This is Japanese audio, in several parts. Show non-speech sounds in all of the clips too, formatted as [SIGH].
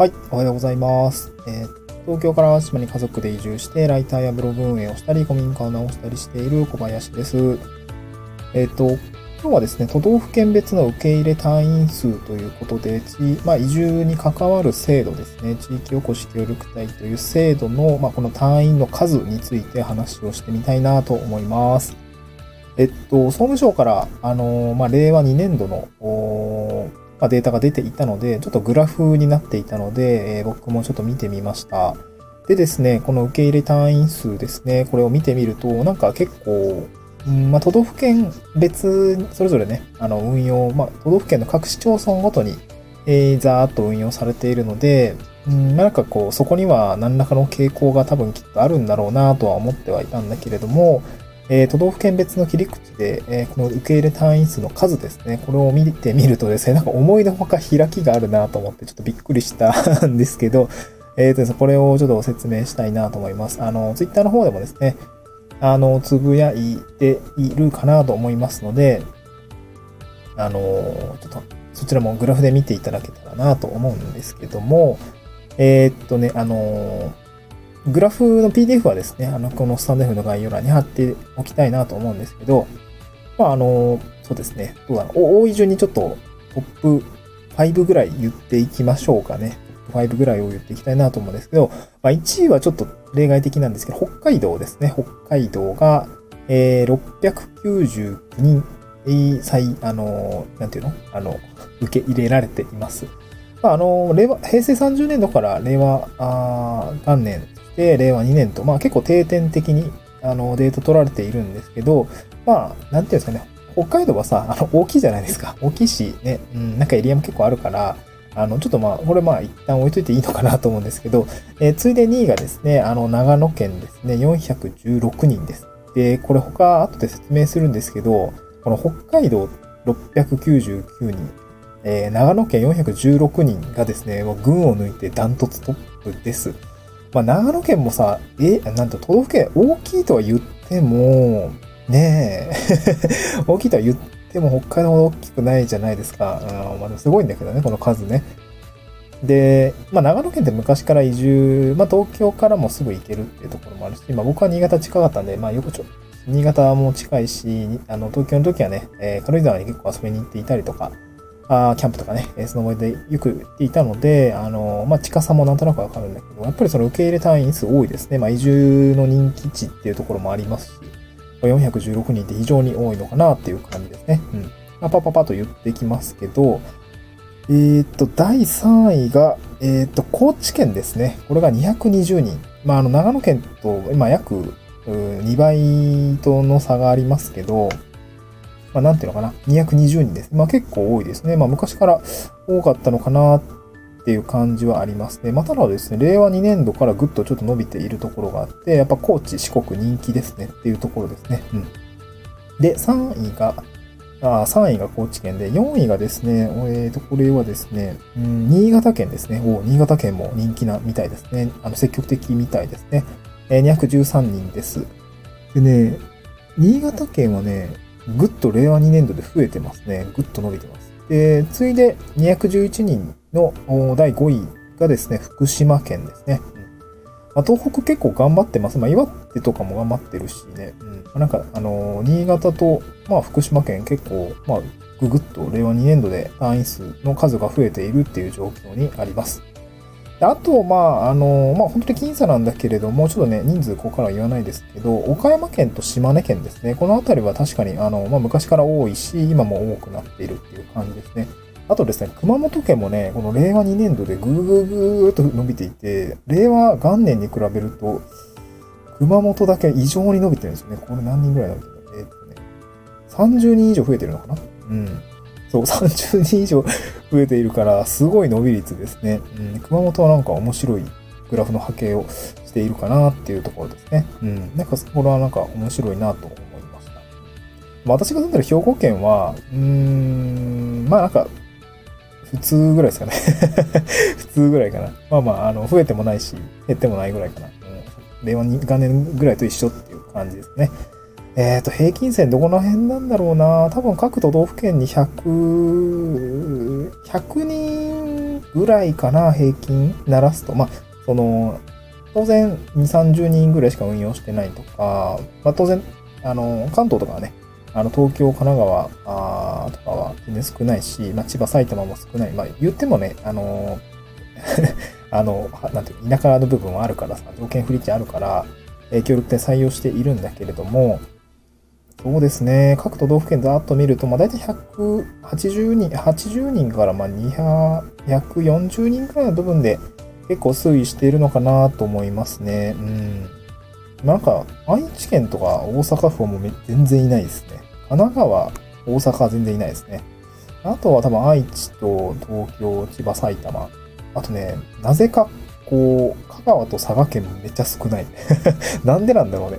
はい、おはようございます。えー東京から島に家族で移住して、ライターやブログ運営をしたり、古民家を直したりしている小林です。えっ、と、今日はですね、都道府県別の受け入れ単位数ということで、ちまあ、移住に関わる制度ですね、地域おこし協力隊という制度の、まあ、この単位の数について話をしてみたいなと思います。えっと、総務省から、あの、まあ、令和2年度の、まデータが出ていたので、ちょっとグラフになっていたので、えー僕もちょっと見てみました。でですね、この受け入れ単位数ですね、これを見てみると、なんか結構、うんまあ、都道府県別、それぞれね、あの、運用、まあ、都道府県の各市町村ごとに、えー、ざーっと運用されているので、うん、なんかこう、そこには何らかの傾向が多分きっとあるんだろうなとは思ってはいたんだけれども、え都道府県別の切り口で、えこの受け入れ単位数の数ですね、これを見てみるとですね、なんか思いのほか開きがあるなと思ってちょっとびっくりしたんですけど、えーとですね、これをちょっと説明したいなと思います。あの、ツイッターの方でもですね、あの、つぶやいているかなと思いますので、あの、ちょっとそちらもグラフで見ていただけたらなと思うんですけども、えーっとね、あの、グラフの PDF はですね、あの、このスタンド F の概要欄に貼っておきたいなと思うんですけど、まあ、あの、そうですね、どうだろう、多い順にちょっとトップ5ぐらい言っていきましょうかね。トップ5ぐらいを言っていきたいなと思うんですけど、まあ、1位はちょっと例外的なんですけど、北海道ですね。北海道が、えー、699人、えー最、あの、なんていうの？あの、受け入れられています。まあ、あの、令和、平成30年度から令和、あ元年で、令和2年と、まあ結構定点的に、あの、データ取られているんですけど、まあ、なんていうんですかね、北海道はさ、あの、大きいじゃないですか。[LAUGHS] 大きいし、ね、うん、なんかエリアも結構あるから、あの、ちょっとまあ、これまあ一旦置いといていいのかなと思うんですけど、えーついで2位がですね、あの、長野県ですね、416人です。で、これ他、後で説明するんですけど、この北海道699人、えー長野県416人がですね、もう群を抜いてダントツトップです。まあ、長野県もさ、え、なんと都道府県大きいとは言っても、ねえ、[LAUGHS] 大きいとは言っても北海道ほど大きくないじゃないですか。うんまあ、すごいんだけどね、この数ね。で、まあ、長野県って昔から移住、まあ、東京からもすぐ行けるっていうところもあるし、まあ、僕は新潟近かったんで、まあ、よくちょ、新潟も近いし、あの、東京の時はね、えー軽井沢に結構遊びに行っていたりとか、あキャンプとかね、えースノボでよく行っていたので、あの、まあ、近さもなんとなくわかるんだけど、やっぱりその受け入れ単位数多いですね。まあ、移住の人気値っていうところもありますし、416人って非常に多いのかなっていう感じですね。うん。まあ、パパパと言ってきますけど、えーっと、第3位が、えーっと、高知県ですね。これが220人。まあ、あの、長野県と今約2倍との差がありますけど、まあ、なんていうのかな。220人です。まあ、結構多いですね。まあ、昔から多かったのかなっていう感じはありますね。まあ、ただですね、令和2年度からぐっとちょっと伸びているところがあって、やっぱ高知、四国人気ですねっていうところですね。うん。で、3位が、あ3位が高知県で、4位がですね、えーと、これはですね、うん、新潟県ですね。お新潟県も人気なみたいですね。あの、積極的みたいですね。えー213人です。でね、新潟県はね、ぐっと令和2年度で増えてますね。ぐっと伸びてます。で、次いで211人の第5位がですね、福島県ですね。まあ、東北結構頑張ってます。まあ、岩手とかも頑張ってるしね。うんなんか、あのー新潟と、まあ、福島県結構、まあ、ぐぐっと令和2年度で単位数の数が増えているっていう状況にあります。であと、まあ、あのまあ、本当に僅差なんだけれども、ちょっとね、人数ここからは言わないですけど、岡山県と島根県ですね。このあたりは確かに、あの、まあ、昔から多いし、今も多くなっているっていう感じですね。あとですね、熊本県もね、この令和2年度でぐーぐーぐーっと伸びていて、令和元年に比べると、熊本だけ異常に伸びてるんですよね。これ何人ぐらい伸びてるのえーっとね、30人以上増えてるのかな？うん。そう、30人以上増えているから、すごい伸び率ですね。うん、熊本はなんか面白いグラフの波形をしているかなっていうところですね。うん。なんか、これはなんか面白いなと思いました。まあ私が住んでる兵庫県は、うーん、まあなんか、普通ぐらいですかね。[LAUGHS] 普通ぐらいかな。まあまあ、あの、増えてもないし、減ってもないぐらいかな。うん、令和元年ぐらいと一緒っていう感じですね。えっ、と、平均線どこの辺なんだろうな多分各都道府県に100、100人ぐらいかな、平均鳴らすと。まあ、その、当然2、30人ぐらいしか運用してないとか、まあ当然、あの、関東とかはね、あの、東京、神奈川あとかは全然少ないし、まあ千葉、埼玉も少ない。まあ言ってもね、あの、[LAUGHS] あの、なんていう田舎の部分はあるからさ、条件不利値あるから、え、協力店採用しているんだけれども、そうですね。各都道府県ざーっと見ると、まあ、大体180人、80人からま240人くらいの部分で結構推移しているのかなと思いますね。うん。なんか、愛知県とか大阪府も全然いないですね。神奈川、大阪は全然いないですね。あとは多分愛知と東京、千葉、埼玉。あとね、なぜか、こう、香川と佐賀県めっちゃ少ない。[LAUGHS] なんでなんだろうね。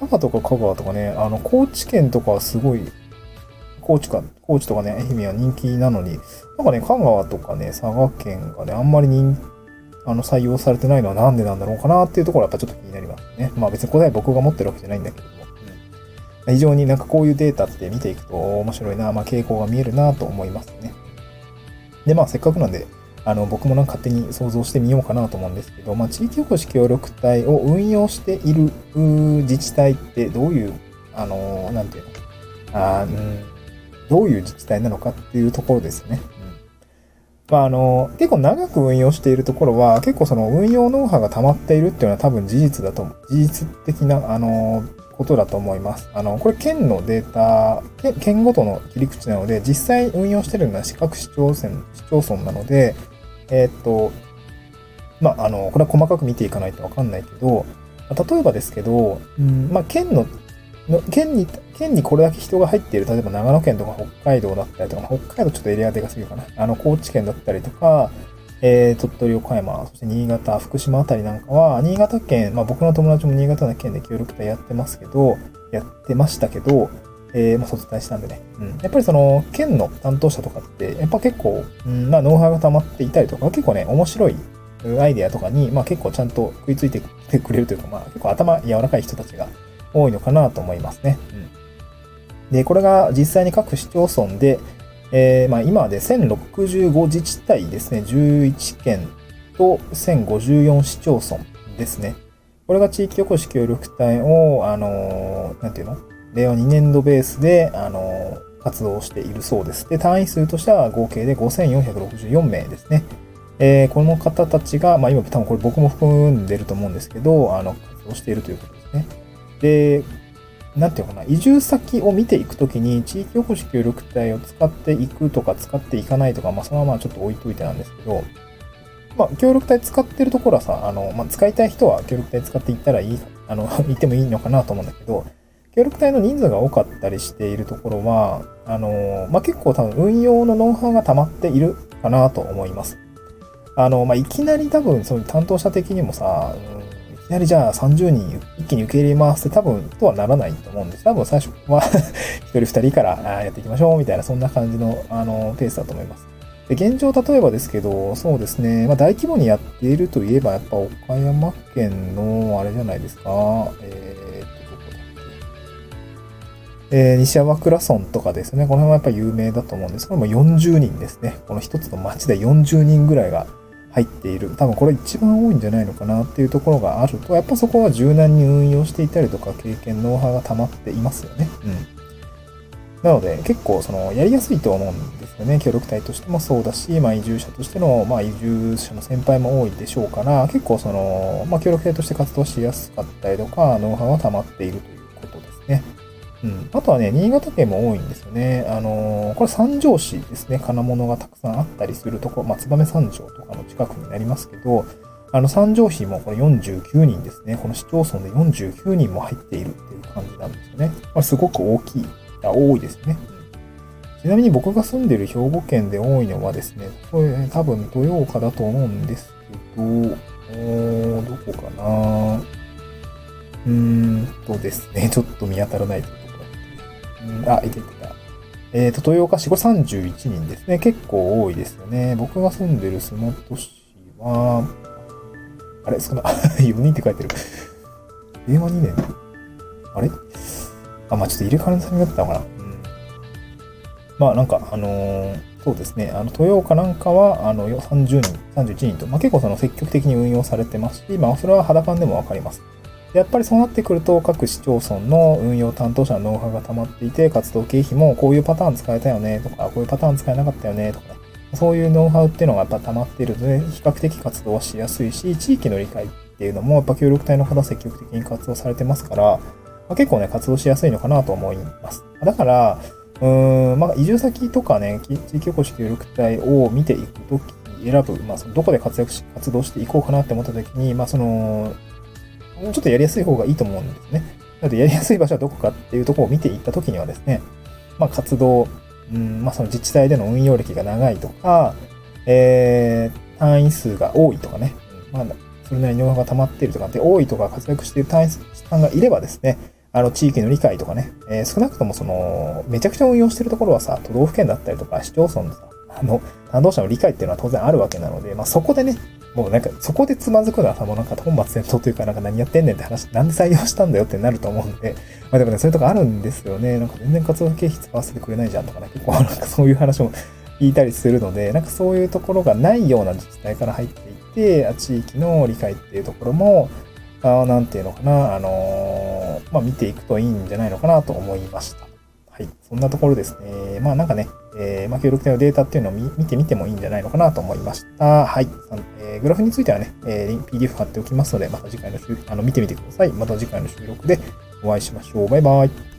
佐賀とか香川とかね、あの、高知県とかはすごい、高知か、高知とかね、愛媛は人気なのに、なんかね、香川とかね、佐賀県がね、あんまり人、あの、採用されてないのはなんでなんだろうかなっていうところはやっぱちょっと気になりますね。まあ別に答え僕が持ってるわけじゃないんだけども。うん、非常になんかこういうデータって見ていくと面白いな、まあ傾向が見えるなと思いますね。で、まあせっかくなんで、あの、僕もなんか勝手に想像してみようかなと思うんですけど、まあ、地域おこし協力隊を運用している自治体ってどういう、あの、なんていうの？あ、うん、どういう自治体なのかっていうところですね。うん、まあ、あの、結構長く運用しているところは、結構その運用ノウハウが溜まっているっていうのは多分事実だと思う、事実的な、あの、ことだと思います。あの、これ県のデータ、県ごとの切り口なので、実際運用してるのは四角市町村、市町村なので、えー、っと、まあ、の、これは細かく見ていかないとわかんないけど、例えばですけど、うん、まあ、県の、の県に、県にこれだけ人が入っている、例えば長野県とか北海道だったりとか、北海道ちょっとエリアでかすぎるかな。あの、高知県だったりとか、えー、鳥取、岡山、そして新潟、福島あたりなんかは、新潟県、まあ僕の友達も新潟の県で協力隊やってますけど、やってましたけど、えー、まあ、卒業したんでね。うん。やっぱりその、県の担当者とかって、やっぱ結構、うん、まあ、ノウハウが溜まっていたりとか、結構ね、面白いアイデアとかに、まあ結構ちゃんと食いついてく [LAUGHS] れるというか、まあ結構頭柔らかい人たちが多いのかなと思いますね。うん。で、これが実際に各市町村で、えー、まあ今で1065自治体ですね、11県と1054市町村ですね。これが地域おこし協力隊を、あのー、なんていうの？令和2年度ベースで、あの、活動しているそうです。で、単位数としては合計で5464名ですね。えー、この方たちが、まあ今多分これ僕も含んでると思うんですけど、あの、活動しているということですね。で、なんていうかな、移住先を見ていくときに、地域おこし協力隊を使っていくとか使っていかないとか、まあそのままちょっと置いといてなんですけど、まあ協力隊使ってるところはさ、あの、まあ使いたい人は協力隊使っていったらいい、あの、[LAUGHS] 行ってもいいのかなと思うんだけど、協力隊の人数が多かったりしているところは、あの、まあ、結構多分運用のノウハウが溜まっているかなと思います。あの、まあ、いきなり多分、その担当者的にもさ、きなりじゃあ30人一気に受け入れますって多分とはならないと思うんです。多分最初は1人2人からやっていきましょうみたいな、そんな感じの、あの、ペースだと思います。で現状、例えばですけど、そうですね、まあ、大規模にやっているといえば、やっぱ岡山県の、あれじゃないですか、えーえー、西山倉村とかですね、この辺はやっぱ有名だと思うんですけども、40人ですね。この一つの町で40人ぐらいが入っている。多分これ一番多いんじゃないのかなっていうところがあると、やっぱそこは柔軟に運用していたりとか、経験、ノウハウが溜まっていますよね。うん。なので、結構その、やりやすいと思うんですよね。協力隊としてもそうだし、まあ移住者としての、まあ移住者の先輩も多いでしょうから、結構その、まあ協力隊として活動しやすかったりとか、ノウハウが溜まっているという。うん。あとはね、新潟県も多いんですよね。あのー、これ三条市ですね。金物がたくさんあったりするところ、まあ、燕三条とかの近くになりますけど、あの、三条市もこれ49人ですね。この市町村で49人も入っているっていう感じなんですよね。これすごく大きい、あ多いですね。ちなみに僕が住んでる兵庫県で多いのはですね、これ多分豊岡だと思うんですけど、どこかなうーんとですね、[LAUGHS] ちょっと見当たらないとあ、いていた。えっ、ー、と、豊岡市、これ31人ですね。結構多いですよね。僕が住んでる洲本市は、あれ、少な、[LAUGHS] 4人って書いてる。令和2年あれ？あ、まあちょっと入れ替わりのタイミングだったのかな。うん。まあなんか、あのー、そうですね。あの、豊岡なんかは、あの、30人、31人と、まあ、結構その積極的に運用されてますし、まあ、それは肌感でもわかります。やっぱりそうなってくると、各市町村の運用担当者のノウハウが溜まっていて、活動経費もこういうパターン使えたよねとか、こういうパターン使えなかったよねとかね、そういうノウハウっていうのがやっぱ溜まっているので、比較的活動はしやすいし、地域の理解っていうのも、やっぱ協力隊の方積極的に活動されてますから、まあ、結構ね、活動しやすいのかなと思います。だから、うーん、まあ、移住先とかね、地域おこし協力隊を見ていくとき選ぶ、まあ、そのどこで活躍し、活動していこうかなって思ったときに、まあ、その、もうちょっとやりやすい方がいいと思うんですね。なので、やりやすい場所はどこかっていうところを見ていったときにはですね、まあ、活動、うん、まあ、その自治体での運用歴が長いとか、えー、単位数が多いとかね、まあ、それなりにノウハウが溜まっているとかって多いとか活躍している単位さんがいればですね、あの、地域の理解とかね、えー、少なくともその、めちゃくちゃ運用してるところはさ、都道府県だったりとか、市町村のさ、あの、担当者の理解っていうのは当然あるわけなので、まあ、そこでね、もうなんか、そこでつまずくのはもうなんか本末転倒というか、なんか何やってんねんって話、なんで採用したんだよってなると思うんで、まあでもね、そういうとこあるんですよね。なんか全然活動経費使わせてくれないじゃんとかね、結構なんかそういう話も聞いたりするので、なんかそういうところがないような自治体から入っていって、地域の理解っていうところも、あなんていうのかな、あのー、まあ見ていくといいんじゃないのかなと思いました。はい。そんなところですね。まあなんかね、えー、まあ協力隊のデータっていうのを見てみてもいいんじゃないのかなと思いました。はい。えー、グラフについてはね、えー、PDF 貼っておきますので、また次回の収あの見てみてください。また次回の収録でお会いしましょう。バイバイ。